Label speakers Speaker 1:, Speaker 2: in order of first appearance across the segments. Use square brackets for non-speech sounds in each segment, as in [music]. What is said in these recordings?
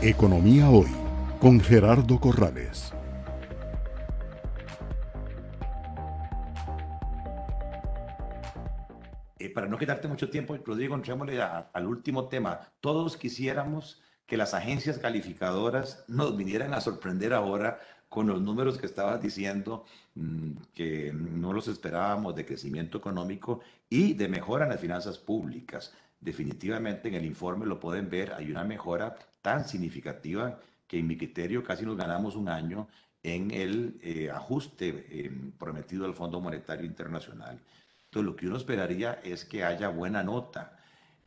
Speaker 1: Economía Hoy con Gerardo Corrales.
Speaker 2: Eh, para no quedarte mucho tiempo, Rodrigo, entrémosle al último tema. Todos quisiéramos que las agencias calificadoras nos vinieran a sorprender ahora con los números que estabas diciendo, mm, que no los esperábamos de crecimiento económico y de mejora en las finanzas públicas. Definitivamente en el informe lo pueden ver, hay una mejora tan significativa que en mi criterio casi nos ganamos un año en el eh, ajuste eh, prometido al Fondo Monetario Internacional. Entonces, lo que uno esperaría es que haya buena nota.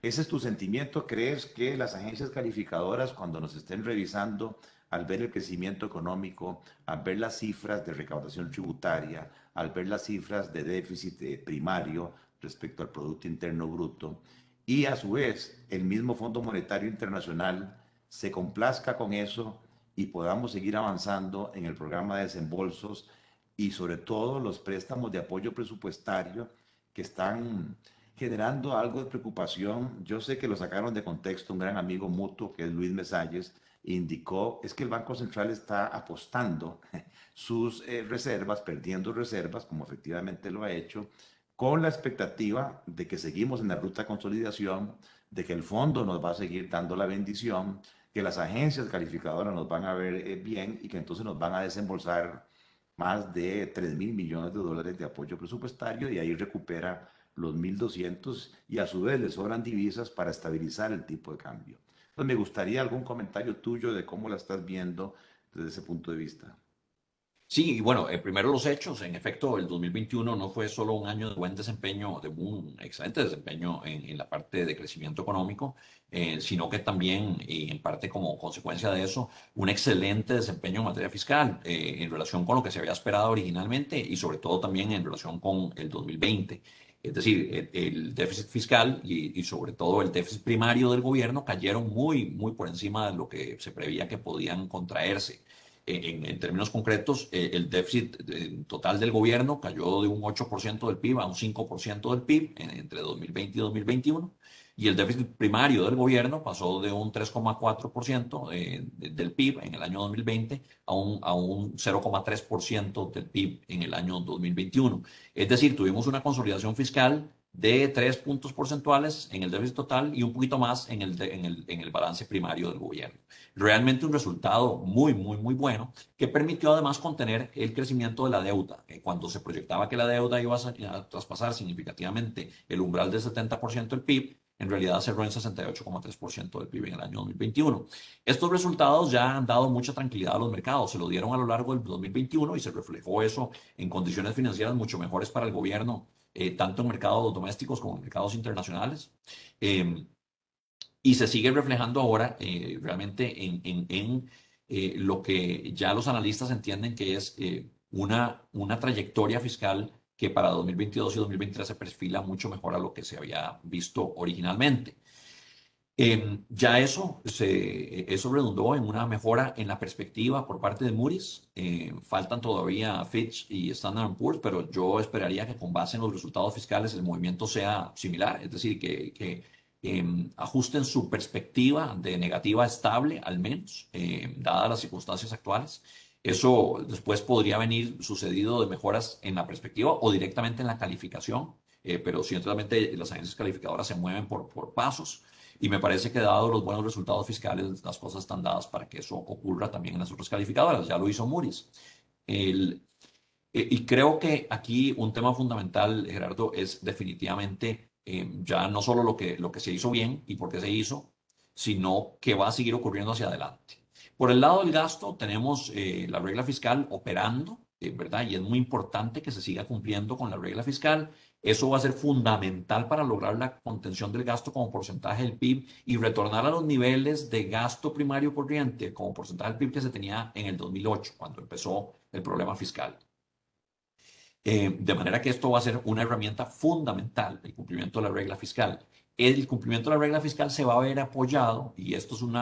Speaker 2: ¿Ese es tu sentimiento? ¿Crees que las agencias calificadoras, cuando nos estén revisando, al ver el crecimiento económico, al ver las cifras de recaudación tributaria, al ver las cifras de déficit eh, primario respecto al Producto Interno Bruto, y a su vez el mismo Fondo Monetario Internacional se complazca con eso y podamos seguir avanzando en el programa de desembolsos y sobre todo los préstamos de apoyo presupuestario que están generando algo de preocupación. Yo sé que lo sacaron de contexto un gran amigo mutuo que es Luis Mesalles, indicó es que el Banco Central está apostando sus eh, reservas, perdiendo reservas, como efectivamente lo ha hecho, con la expectativa de que seguimos en la ruta de consolidación, de que el fondo nos va a seguir dando la bendición, que las agencias calificadoras nos van a ver eh, bien y que entonces nos van a desembolsar más de 3 mil millones de dólares de apoyo presupuestario y ahí recupera los 1.200 y a su vez le sobran divisas para estabilizar el tipo de cambio. Me gustaría algún comentario tuyo de cómo la estás viendo desde ese punto de vista.
Speaker 3: Sí, bueno, eh, primero los hechos. En efecto, el 2021 no fue solo un año de buen desempeño, de un excelente desempeño en, la parte de crecimiento económico, eh, sino que también, y en parte como consecuencia de eso, un excelente desempeño en materia fiscal eh, en relación con lo que se había esperado originalmente y sobre todo también en relación con el 2020. Es decir, el, déficit fiscal y, y, sobre todo el déficit primario del gobierno cayeron muy, muy por encima de lo que se preveía que podían contraerse. En, en, términos concretos, eh, el déficit eh, total del gobierno cayó de un 8% del PIB a un 5% del PIB entre 2020 y 2021 y el déficit primario del gobierno pasó de un 3,4% eh, del PIB en el año 2020 a un, a un 0,3% del PIB en el año 2021. Es decir, tuvimos una consolidación fiscal de tres puntos porcentuales en el déficit total y un poquito más en el, en el, en el balance primario del gobierno. Realmente un resultado muy, muy, muy bueno que permitió además contener el crecimiento de la deuda. Eh, cuando se proyectaba que la deuda iba a, a traspasar significativamente el umbral del 70% del PIB, en realidad cerró en 68,3% del PIB en el año 2021. Estos resultados ya han dado mucha tranquilidad a los mercados, se lo dieron a lo largo del 2021 y se reflejó eso en condiciones financieras mucho mejores para el gobierno eh, tanto en mercados domésticos como en mercados internacionales. Em, y se sigue reflejando ahora eh, realmente en, en, eh, lo que ya los analistas entienden que es una, una trayectoria fiscal que para 2022 y 2023 se perfila mucho mejor a lo que se había visto originalmente. Em, ya eso, se, eso redundó en una mejora en la perspectiva por parte de Moody's. Eh, faltan todavía Fitch y Standard Poor's, pero yo esperaría que con base en los resultados fiscales el movimiento sea similar, es decir, que, que em, ajusten su perspectiva de negativa estable, al menos, em, dadas las circunstancias actuales. Eso después podría venir sucedido de mejoras en la perspectiva o directamente en la calificación, eh, pero ciertamente las agencias calificadoras se mueven por, por pasos. Y me parece que dado los buenos resultados fiscales, las cosas están dadas para que eso ocurra también en las otras calificadoras. Ya lo hizo Moody's. El, eh, y creo que aquí un tema fundamental, Gerardo, es definitivamente eh, ya no solo lo que, lo que se hizo bien y por qué se hizo, sino que va a seguir ocurriendo hacia adelante. Por el lado del gasto, tenemos eh, la regla fiscal operando, ¿verdad? Y es muy importante que se siga cumpliendo con la regla fiscal eso va a ser fundamental para lograr la contención del gasto como porcentaje del PIB y retornar a los niveles de gasto primario corriente como porcentaje del PIB que se tenía en el 2008, cuando empezó el problema fiscal. Eh, de manera que esto va a ser una herramienta fundamental, el cumplimiento de la regla fiscal. El cumplimiento de la regla fiscal se va a ver apoyado, y esto es un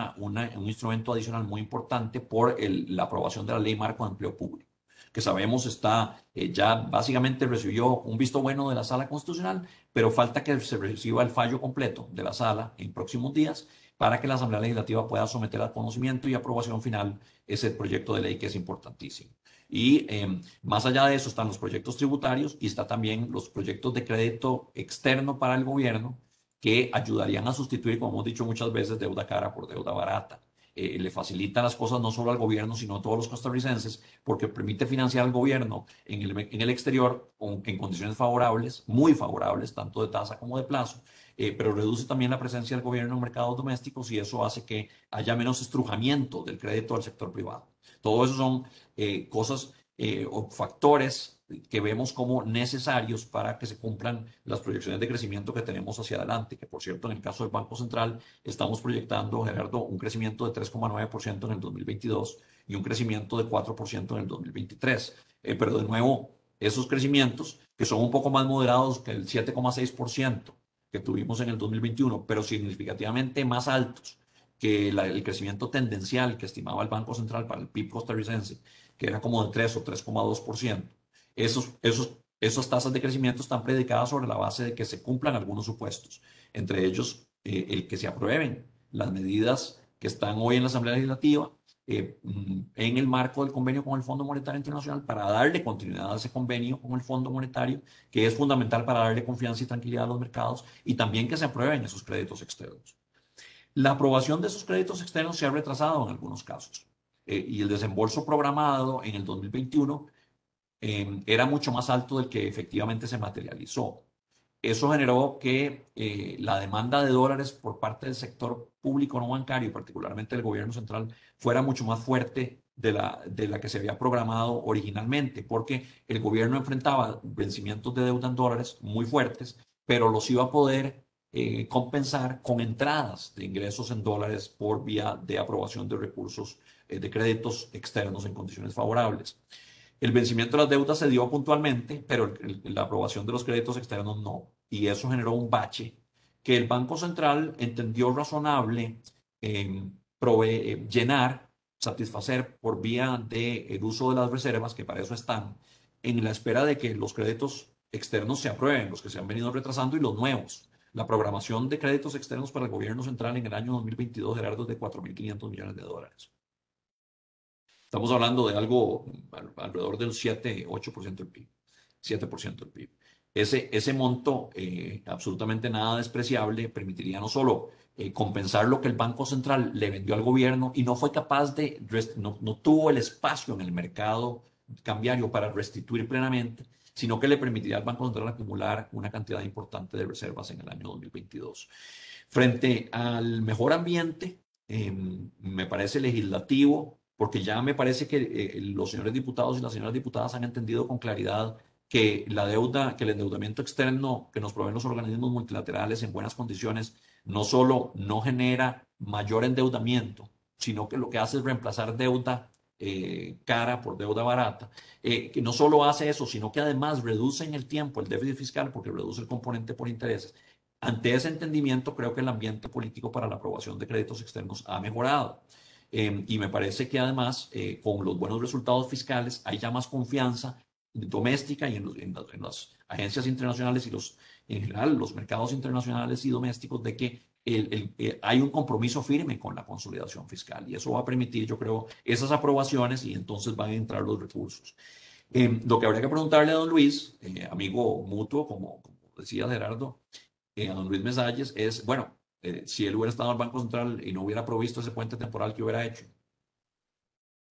Speaker 3: instrumento adicional muy importante, por la aprobación de la Ley Marco de Empleo Público que sabemos está, eh, ya básicamente recibió un visto bueno de la sala constitucional, pero falta que se reciba el fallo completo de la sala en próximos días para que la Asamblea Legislativa pueda someter al conocimiento y aprobación final ese proyecto de ley que es importantísimo. Y em, más allá de eso están los proyectos tributarios y está también los proyectos de crédito externo para el gobierno que ayudarían a sustituir, como hemos dicho muchas veces, deuda cara por deuda barata. Eh, le facilita las cosas no solo al gobierno, sino a todos los costarricenses, porque permite financiar al gobierno en el, en el exterior en condiciones favorables, muy favorables, tanto de tasa como de plazo, eh, pero reduce también la presencia del gobierno en mercados domésticos y eso hace que haya menos estrujamiento del crédito al sector privado. Todo eso son eh, cosas eh, o factores que vemos como necesarios para que se cumplan las proyecciones de crecimiento que tenemos hacia adelante, que por cierto en el caso del Banco Central estamos proyectando, Gerardo, un crecimiento de 3,9% en el 2022 y un crecimiento de 4% en el 2023. Eh, pero de nuevo, esos crecimientos que son un poco más moderados que el 7,6% que tuvimos en el 2021, pero significativamente más altos que el crecimiento tendencial que estimaba el Banco Central para el PIB costarricense, que era como de 3 o 3,2%, esos, esos, esas tasas de crecimiento están predicadas sobre la base de que se cumplan algunos supuestos, entre ellos eh, el que se aprueben las medidas que están hoy en la Asamblea Legislativa eh, mm, en el marco del convenio con el Fondo Monetario Internacional para darle continuidad a ese convenio con el Fondo Monetario, que es fundamental para darle confianza y tranquilidad a los mercados, y también que se aprueben esos créditos externos. La aprobación de esos créditos externos se ha retrasado en algunos casos eh, y el desembolso programado en el 2021 em, era mucho más alto del que efectivamente se materializó. Eso generó que eh, la demanda de dólares por parte del sector público no bancario, particularmente del gobierno central, fuera mucho más fuerte de la, de la que se había programado originalmente, porque el gobierno enfrentaba vencimientos de deuda en dólares muy fuertes, pero los iba a poder eh, compensar con entradas de ingresos en dólares por vía de aprobación de recursos eh, de créditos externos en condiciones favorables. El vencimiento de las deudas se dio puntualmente, pero la aprobación de los créditos externos no. Y eso generó un bache que el Banco Central entendió razonable eh, llenar, satisfacer por vía del uso de las reservas, que para eso están, en la espera de que los créditos externos se aprueben, los que se han venido retrasando y los nuevos. La programación de créditos externos para el gobierno central en el año 2022 era de 4.500 millones de dólares. Estamos hablando de algo alrededor del 7, 8% del PIB, 7% del PIB. Ese, ese monto, eh, absolutamente nada despreciable, permitiría no solo eh, compensar lo que el Banco Central le vendió al gobierno y no fue capaz de, no, no tuvo el espacio en el mercado cambiario para restituir plenamente, sino que le permitiría al Banco Central acumular una cantidad importante de reservas en el año 2022. Frente al mejor ambiente, em, me parece legislativo, porque ya me parece que eh, los señores diputados y las señoras diputadas han entendido con claridad que la deuda, que el endeudamiento externo que nos proveen los organismos multilaterales en buenas condiciones, no solo no genera mayor endeudamiento, sino que lo que hace es reemplazar deuda eh, cara por deuda barata, eh, que no solo hace eso, sino que además reduce en el tiempo el déficit fiscal porque reduce el componente por intereses. Ante ese entendimiento, creo que el ambiente político para la aprobación de créditos externos ha mejorado. Em, y me parece que además, eh, con los buenos resultados fiscales, hay ya más confianza doméstica y en, las agencias internacionales y los, en general los mercados internacionales y domésticos de que eh, hay un compromiso firme con la consolidación fiscal y eso va a permitir, yo creo, esas aprobaciones y entonces van a entrar los recursos. Eh, lo que habría que preguntarle a don Luis, eh, amigo mutuo, como, decía Gerardo, a don Luis Mesalles, es, bueno, si él hubiera estado en el Banco Central y no hubiera provisto ese puente temporal, ¿qué hubiera hecho?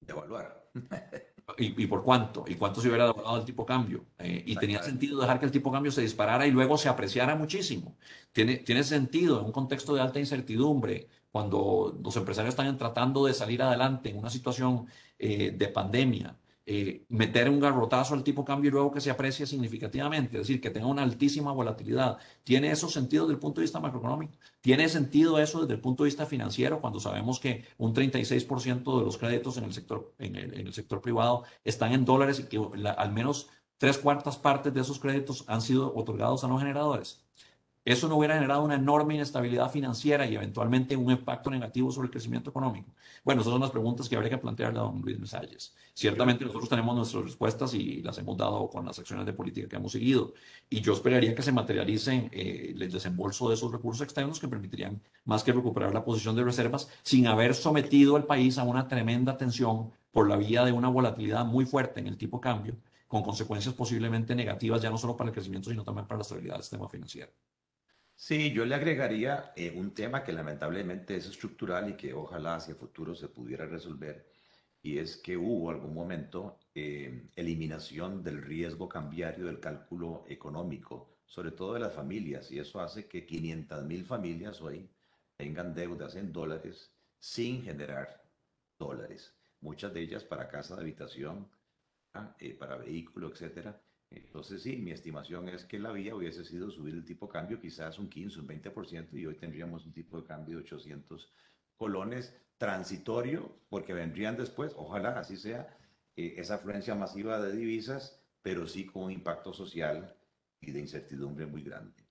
Speaker 2: Evaluar. [laughs]
Speaker 3: ¿Y, por cuánto? ¿Y cuánto se hubiera dado el tipo cambio? Eh, y tenía sentido dejar que el tipo cambio se disparara y luego se apreciara muchísimo. Tiene, tiene sentido en un contexto de alta incertidumbre, cuando los empresarios están tratando de salir adelante en una situación eh, de pandemia, eh, meter un garrotazo al tipo cambio y luego que se aprecie significativamente, es decir, que tenga una altísima volatilidad. ¿Tiene eso sentido desde el punto de vista macroeconómico? ¿Tiene sentido eso desde el punto de vista financiero cuando sabemos que un 36% de los créditos en el sector, en el, sector privado están en dólares y que al menos tres cuartas partes de esos créditos han sido otorgados a no generadores? Eso no hubiera generado una enorme inestabilidad financiera y eventualmente un impacto negativo sobre el crecimiento económico. Bueno, esas son las preguntas que habría que plantearle a don Luis Mesalles. Ciertamente nosotros tenemos nuestras respuestas y las hemos dado con las acciones de política que hemos seguido. Y yo esperaría que se materialicen eh, el desembolso de esos recursos externos que permitirían más que recuperar la posición de reservas sin haber sometido al país a una tremenda tensión por la vía de una volatilidad muy fuerte en el tipo cambio, con consecuencias posiblemente negativas ya no solo para el crecimiento, sino también para la estabilidad del sistema financiero.
Speaker 2: Sí, yo le agregaría eh, un tema que lamentablemente es estructural y que ojalá hacia futuro se pudiera resolver, y es que hubo algún momento eh, eliminación del riesgo cambiario del cálculo económico, sobre todo de las familias, y eso hace que 500 mil familias hoy tengan deudas en dólares sin generar dólares, muchas de ellas para casa de habitación, ¿ah? eh, para vehículo, etcétera, entonces, sí, mi estimación es que la vía hubiese sido subir el tipo de cambio quizás un 15, un 20% y hoy tendríamos un tipo de cambio de 800 colones transitorio, porque vendrían después, ojalá así sea, eh, esa afluencia masiva de divisas, pero sí con un impacto social y de incertidumbre muy grande.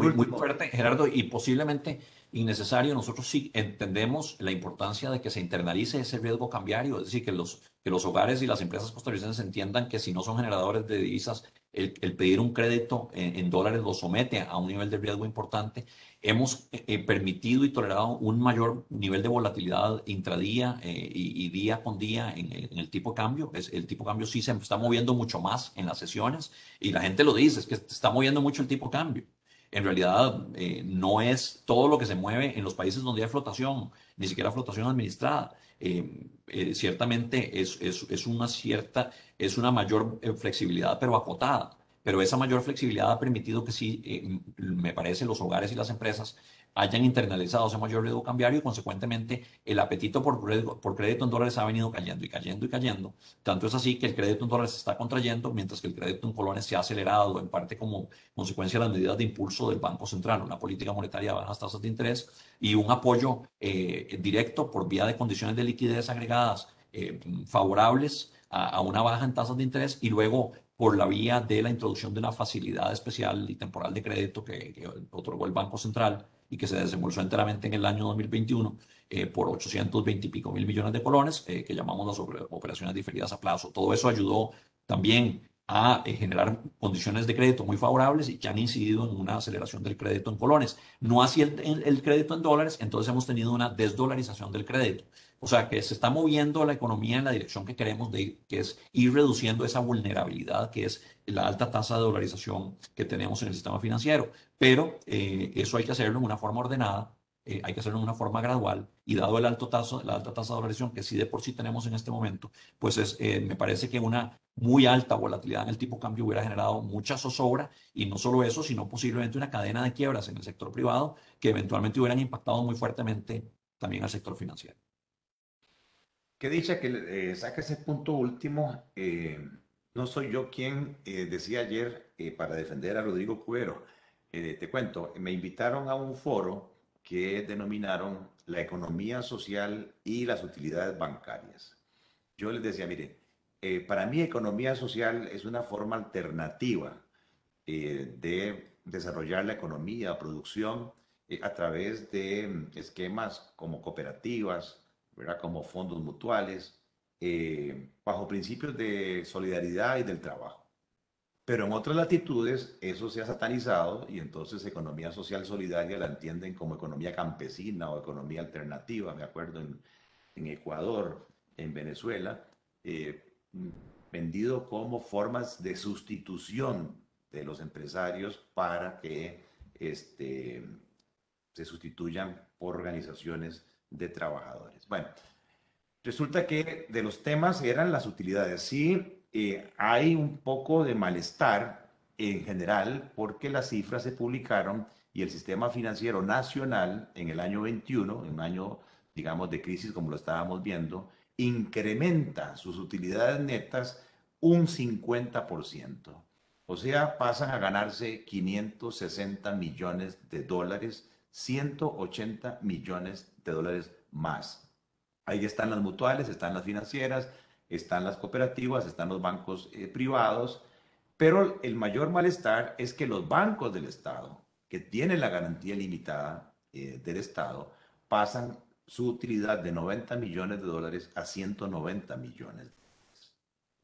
Speaker 3: Muy, muy fuerte, Gerardo, y posiblemente innecesario. Nosotros sí entendemos la importancia de que se internalice ese riesgo cambiario, es decir, que los, que los hogares y las empresas costarricenses entiendan que si no son generadores de divisas, el, pedir un crédito en, dólares lo somete a un nivel de riesgo importante. Hemos eh, eh, permitido y tolerado un mayor nivel de volatilidad intradía eh, y, día con día en, en, el tipo de cambio. Es, el tipo de cambio sí se está moviendo mucho más en las sesiones y la gente lo dice, es que está moviendo mucho el tipo de cambio en realidad eh, no es todo lo que se mueve en los países donde hay flotación, ni siquiera flotación administrada. Eh, eh, ciertamente es, es, es, una cierta, es una mayor flexibilidad, pero acotada. Pero esa mayor flexibilidad ha permitido que sí, me parece, los hogares y las empresas hayan internalizado ese mayor riesgo cambiario y consecuentemente el apetito por por crédito en dólares ha venido cayendo y cayendo y cayendo. Tanto es así que el crédito en dólares se está contrayendo, mientras que el crédito en colones se ha acelerado en parte como consecuencia de las medidas de impulso del Banco Central, una política monetaria de bajas tasas de interés y un apoyo eh, directo por vía de condiciones de liquidez agregadas eh, favorables a, una baja en tasas de interés y luego por la vía de la introducción de una facilidad especial y temporal de crédito que, que otorgó el Banco Central y que se desembolsó enteramente en el año 2021 eh, por 820 y pico mil millones de colones, eh, que llamamos las operaciones diferidas a plazo. Todo eso ayudó también a eh, generar condiciones de crédito muy favorables y que han incidido en una aceleración del crédito en colones. No así el, el, crédito en dólares, entonces hemos tenido una desdolarización del crédito. O sea, que se está moviendo la economía en la dirección que queremos de ir, que es ir reduciendo esa vulnerabilidad que es la alta tasa de dolarización que tenemos en el sistema financiero. Pero eh, eso hay que hacerlo en una forma ordenada, eh, hay que hacerlo en una forma gradual y dado el alto tazo, la alta tasa de dolarización que sí de por sí tenemos en este momento, pues es, eh, me parece que una muy alta volatilidad en el tipo de cambio hubiera generado mucha zozobra y no solo eso, sino posiblemente una cadena de quiebras en el sector privado que eventualmente hubieran impactado muy fuertemente también al sector financiero.
Speaker 2: Qué dicha que eh, saque ese punto último. Eh, no soy yo quien eh, decía ayer para defender a Rodrigo Cuero. te cuento, me invitaron a un foro que denominaron la economía social y las utilidades bancarias. Yo les decía, mire, para mí economía social es una forma alternativa de desarrollar la economía, producción, a través de mm, esquemas como cooperativas, como fondos mutuales, eh, bajo principios de solidaridad y del trabajo. Pero en otras latitudes eso se ha satanizado y entonces economía social solidaria la entienden como economía campesina o economía alternativa, me acuerdo en, en Ecuador, en Venezuela, eh, vendido como formas de sustitución de los empresarios para que este, se sustituyan por organizaciones de trabajadores. Bueno, resulta que de los temas eran las utilidades. Sí, eh, hay un poco de malestar en general porque las cifras se publicaron y el sistema financiero nacional en el año 21, en un año, digamos, de crisis como lo estábamos viendo, incrementa sus utilidades netas un 50%. O sea, pasan a ganarse 560 millones de dólares 180 millones dólares más. Ahí están las mutuales, están las financieras, están las cooperativas, están los bancos eh, privados, pero el mayor malestar es que los bancos del Estado, que tienen la garantía limitada eh, del Estado, pasan su utilidad de 90 millones de dólares a 190 millones.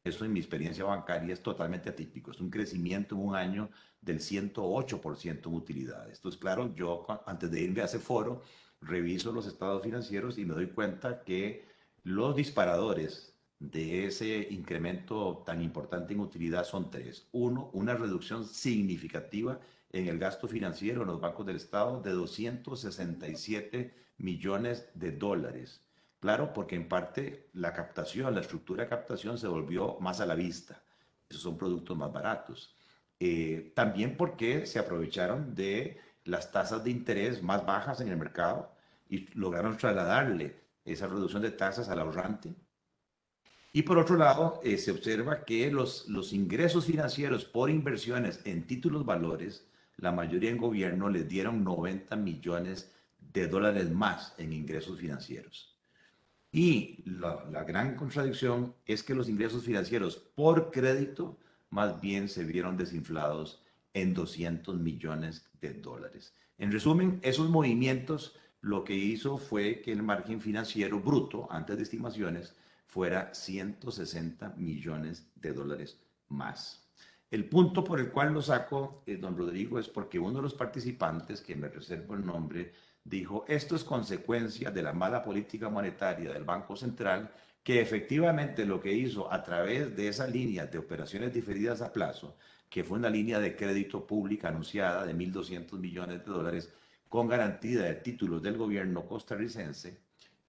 Speaker 2: Eso en mi experiencia bancaria es totalmente atípico. Es un crecimiento en un año del 108% en utilidades. Entonces, claro, yo antes de irme a ese foro, reviso los estados financieros y me doy cuenta que los disparadores de ese incremento tan importante en utilidad son tres. Uno, una reducción significativa en el gasto financiero en los bancos del Estado de 267 millones de dólares. Claro, porque en parte la captación, la estructura de captación se volvió más a la vista. Esos son productos más baratos. Eh, también porque se aprovecharon de las tasas de interés más bajas en el mercado y lograron trasladarle esa reducción de tasas al ahorrante. Y por otro lado, eh, se observa que los, los ingresos financieros por inversiones en títulos valores, la mayoría en gobierno les dieron 90 millones de dólares más en ingresos financieros. Y la, la gran contradicción es que los ingresos financieros por crédito más bien se vieron desinflados en 200 millones de dólares. En resumen, esos movimientos lo que hizo fue que el margen financiero bruto, antes de estimaciones, fuera 160 millones de dólares más. El punto por el cual lo saco, eh, don Rodrigo, es porque uno de los participantes, que me reservo el nombre, dijo, esto es consecuencia de la mala política monetaria del Banco Central que efectivamente lo que hizo a través de esa línea de operaciones diferidas a plazo, que fue una línea de crédito pública anunciada de 1.200 millones de dólares con garantía de títulos del gobierno costarricense,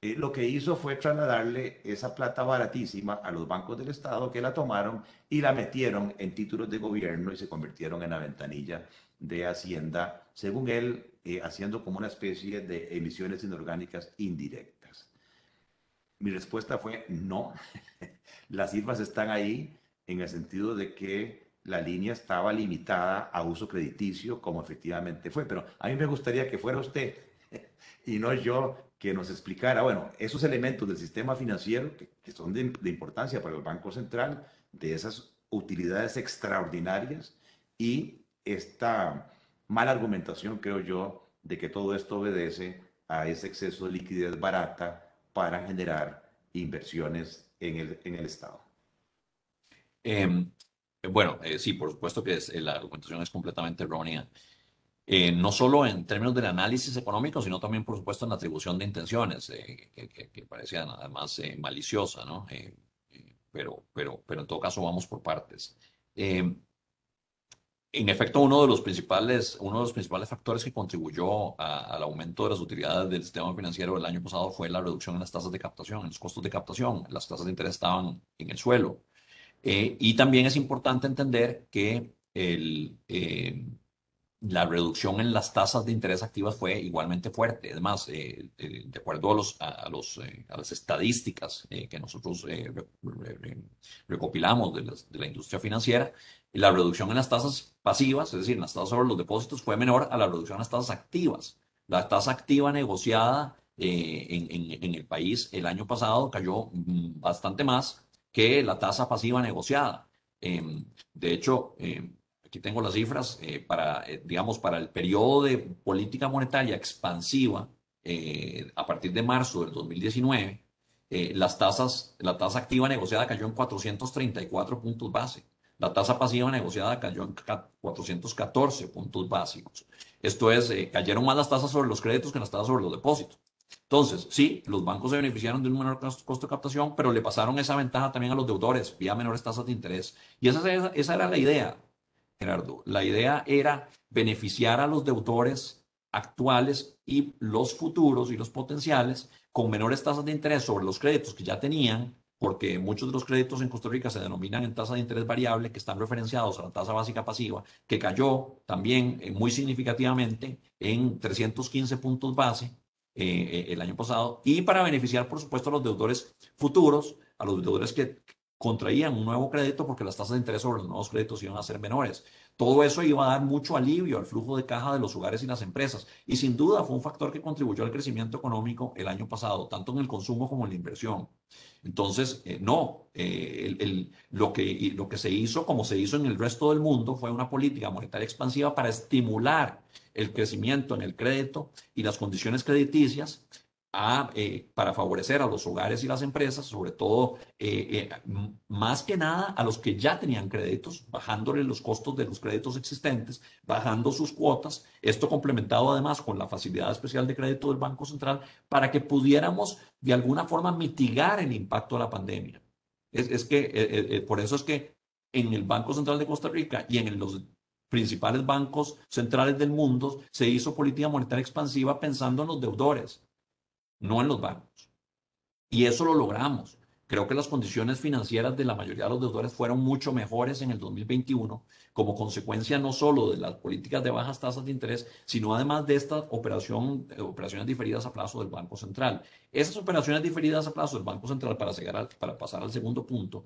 Speaker 2: eh, lo que hizo fue trasladarle esa plata baratísima a los bancos del Estado que la tomaron y la metieron en títulos de gobierno y se convirtieron en la ventanilla de Hacienda, según él, eh, haciendo como una especie de emisiones inorgánicas indirectas. Mi respuesta fue no. [laughs] Las cifras están ahí en el sentido de que la línea estaba limitada a uso crediticio, como efectivamente fue. Pero a mí me gustaría que fuera usted [laughs] y no yo que nos explicara, bueno, esos elementos del sistema financiero que, son de, de, importancia para el Banco Central, de esas utilidades extraordinarias y esta mala argumentación, creo yo, de que todo esto obedece a ese exceso de liquidez barata para generar inversiones en el, en el Estado.
Speaker 3: Em, bueno, eh, sí, por supuesto que es, la argumentación es completamente errónea. Eh, no solo en términos del análisis económico, sino también, por supuesto, en la atribución de intenciones, eh, que, parecía además maliciosa, ¿no? pero, pero, pero en todo caso vamos por partes. Em, en efecto, uno de los principales, uno de los principales factores que contribuyó al aumento de las utilidades del sistema financiero el año pasado fue la reducción en las tasas de captación, en los costos de captación. Las tasas de interés estaban en el suelo. Eh, y también es importante entender que el, eh, la reducción en las tasas de interés activas fue igualmente fuerte. Además, eh, de acuerdo a, los, a, los, a las estadísticas que nosotros recopilamos de, de la industria financiera, la reducción en las tasas pasivas, es decir, en las tasas sobre los depósitos, fue menor a la reducción en las tasas activas. La tasa activa negociada eh, en, el país el año pasado cayó mm, bastante más que la tasa pasiva negociada. Em, de hecho, em, aquí tengo las cifras eh, para, eh, digamos, para el periodo de política monetaria expansiva a partir de marzo del 2019, las tasas, la tasa activa negociada cayó en 434 puntos base. La tasa pasiva negociada cayó en 414 puntos básicos. Esto es, eh, cayeron más las tasas sobre los créditos que las tasas sobre los depósitos. Entonces, sí, los bancos se beneficiaron de un menor costo de captación, pero le pasaron esa ventaja también a los deudores vía menores tasas de interés. Y esa, era la idea, Gerardo. La idea era beneficiar a los deudores actuales y los futuros y los potenciales con menores tasas de interés sobre los créditos que ya tenían porque muchos de los créditos en Costa Rica se denominan en tasa de interés variable, que están referenciados a la tasa básica pasiva, que cayó también eh, muy significativamente en 315 puntos base eh, eh, el año pasado, y para beneficiar, por supuesto, a los deudores futuros, a los deudores que contraían un nuevo crédito porque las tasas de interés sobre los nuevos créditos iban a ser menores. Todo eso iba a dar mucho alivio al flujo de caja de los hogares y las empresas. Y sin duda fue un factor que contribuyó al crecimiento económico el año pasado, tanto en el consumo como en la inversión. Entonces, eh, no, eh, lo, que, lo que se hizo, como se hizo en el resto del mundo, fue una política monetaria expansiva para estimular el crecimiento en el crédito y las condiciones crediticias eh, para favorecer a los hogares y las empresas, sobre todo eh, eh, más que nada a los que ya tenían créditos, bajándole los costos de los créditos existentes, bajando sus cuotas, esto complementado además con la facilidad especial de crédito del Banco Central para que pudiéramos de alguna forma mitigar el impacto de la pandemia. Es que por eso es que en el Banco Central de Costa Rica y en los principales bancos centrales del mundo se hizo política monetaria expansiva pensando en los deudores no en los bancos. Y eso lo logramos. Creo que las condiciones financieras de la mayoría de los deudores fueron mucho mejores en el 2021 como consecuencia no solo de las políticas de bajas tasas de interés, sino además de esta operación, eh, operaciones diferidas a plazo del Banco Central. Esas operaciones diferidas a plazo del Banco Central, para, llegar para pasar al segundo punto,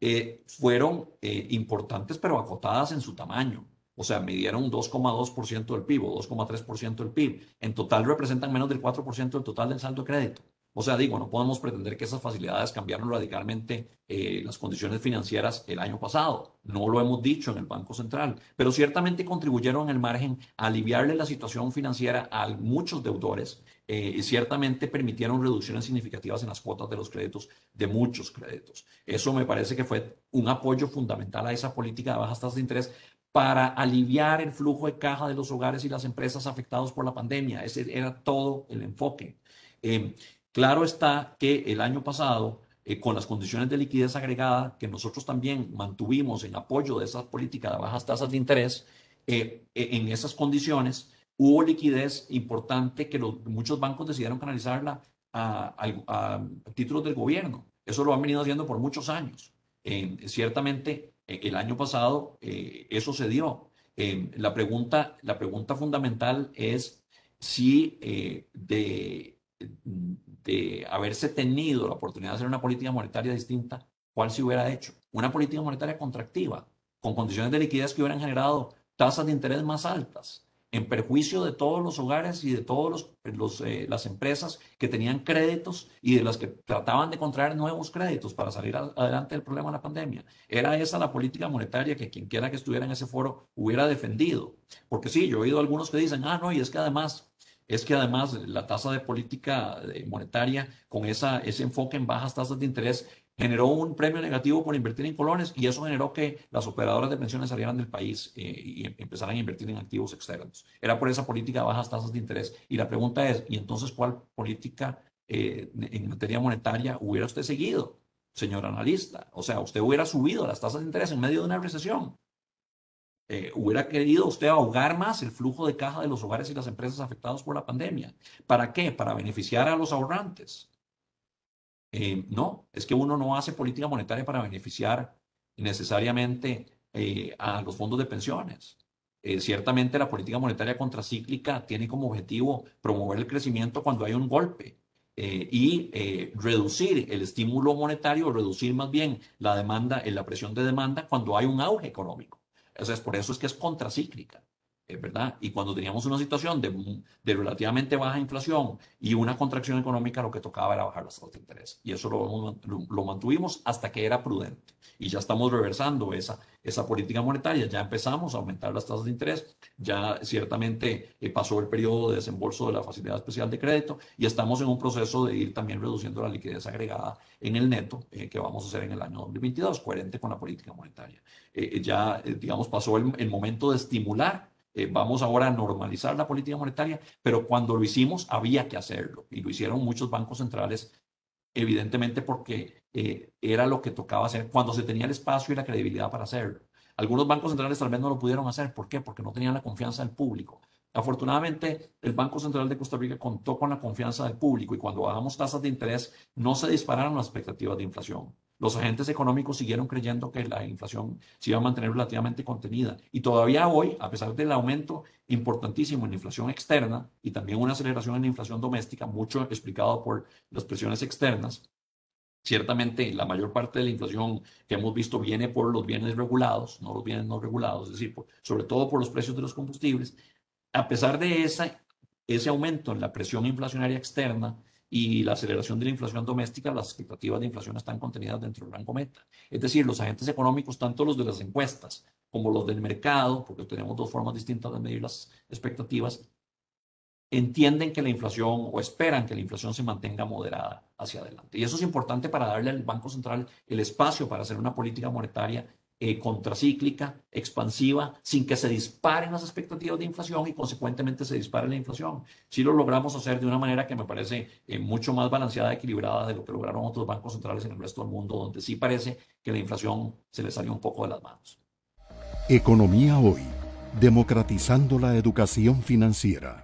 Speaker 3: eh, fueron eh, importantes pero acotadas en su tamaño. O sea, midieron 2,2% del PIB o 2,3% del PIB. En total representan menos del 4% del total del saldo de crédito. O sea, digo, no podemos pretender que esas facilidades cambiaron radicalmente eh, las condiciones financieras el año pasado. No lo hemos dicho en el Banco Central, pero ciertamente contribuyeron el margen a aliviarle la situación financiera a muchos deudores eh, y ciertamente permitieron reducciones significativas en las cuotas de los créditos de muchos créditos. Eso me parece que fue un apoyo fundamental a esa política de bajas tasas de interés para aliviar el flujo de caja de los hogares y las empresas afectados por la pandemia. Ese era todo el enfoque. Eh, claro está que el año pasado, eh, con las condiciones de liquidez agregada que nosotros también mantuvimos en apoyo de esa política de bajas tasas de interés, eh, en esas condiciones hubo liquidez importante que muchos bancos decidieron canalizarla a, a, títulos del gobierno. Eso lo han venido haciendo por muchos años. ciertamente el año pasado eh, eso se dio. Eh, la, pregunta, la pregunta fundamental es si de, de haberse tenido la oportunidad de hacer una política monetaria distinta, ¿cuál se hubiera hecho? Una política monetaria contractiva, con condiciones de liquidez que hubieran generado tasas de interés más altas en perjuicio de todos los hogares y de todas los, eh, las empresas que tenían créditos y de las que trataban de contraer nuevos créditos para salir adelante del problema de la pandemia. Era esa la política monetaria que quien quiera que estuviera en ese foro hubiera defendido. Porque sí, yo he oído algunos que dicen, ah, no, y es que además es que además la tasa de política eh, monetaria con esa, ese enfoque en bajas tasas de interés generó un premio negativo por invertir en colones y eso generó que las operadoras de pensiones salieran del país eh, y empezaran a invertir en activos externos. Era por esa política de bajas tasas de interés. Y la pregunta es, ¿y entonces cuál política eh, en materia monetaria hubiera usted seguido, señor analista? O sea, usted hubiera subido las tasas de interés en medio de una recesión. Eh, ¿Hubiera querido usted ahogar más el flujo de caja de los hogares y las empresas afectados por la pandemia? ¿Para qué? Para beneficiar a los ahorrantes. Eh, no, es que uno no hace política monetaria para beneficiar necesariamente eh, a los fondos de pensiones. Eh, ciertamente la política monetaria contracíclica tiene como objetivo promover el crecimiento cuando hay un golpe y reducir el estímulo monetario, reducir más bien la demanda, la presión de demanda cuando hay un auge económico. Entonces, por eso es que es contracíclica. ¿Verdad? Y cuando teníamos una situación de, de, relativamente baja inflación y una contracción económica, lo que tocaba era bajar las tasas de interés. Y eso lo, lo, mantuvimos hasta que era prudente. Y ya estamos reversando esa, esa política monetaria. Ya empezamos a aumentar las tasas de interés. Ya ciertamente eh, pasó el periodo de desembolso de la facilidad especial de crédito y estamos en un proceso de ir también reduciendo la liquidez agregada en el neto eh, que vamos a hacer en el año 2022, coherente con la política monetaria. Eh, ya, digamos, pasó el, el momento de estimular eh, vamos ahora a normalizar la política monetaria, pero cuando lo hicimos había que hacerlo y lo hicieron muchos bancos centrales, evidentemente porque eh, era lo que tocaba hacer cuando se tenía el espacio y la credibilidad para hacerlo. Algunos bancos centrales tal vez no lo pudieron hacer. ¿Por qué? Porque no tenían la confianza del público. Afortunadamente, el Banco Central de Costa Rica contó con la confianza del público y cuando bajamos tasas de interés no se dispararon las expectativas de inflación. Los agentes económicos siguieron creyendo que la inflación se iba a mantener relativamente contenida. Y todavía hoy, a pesar del aumento importantísimo en la inflación externa y también una aceleración en la inflación doméstica, mucho explicado por las presiones externas, Ciertamente, la mayor parte de la inflación que hemos visto viene por los bienes regulados, no los bienes no regulados, es decir, sobre todo por los precios de los combustibles. A pesar de esa, ese aumento en la presión inflacionaria externa y la aceleración de la inflación doméstica, las expectativas de inflación están contenidas dentro del rango meta. Es decir, los agentes económicos, tanto los de las encuestas como los del mercado, porque tenemos dos formas distintas de medir las expectativas, entienden que la inflación o esperan que la inflación se mantenga moderada hacia adelante. Y eso es importante para darle al Banco Central el espacio para hacer una política monetaria eh, contracíclica, expansiva, sin que se disparen las expectativas de inflación y consecuentemente se dispare la inflación. Si lo logramos hacer de una manera que me parece eh, mucho más balanceada, equilibrada de lo que lograron otros bancos centrales en el resto del mundo, donde sí parece que la inflación se le salió un poco de las manos.
Speaker 1: Economía hoy, democratizando la educación financiera.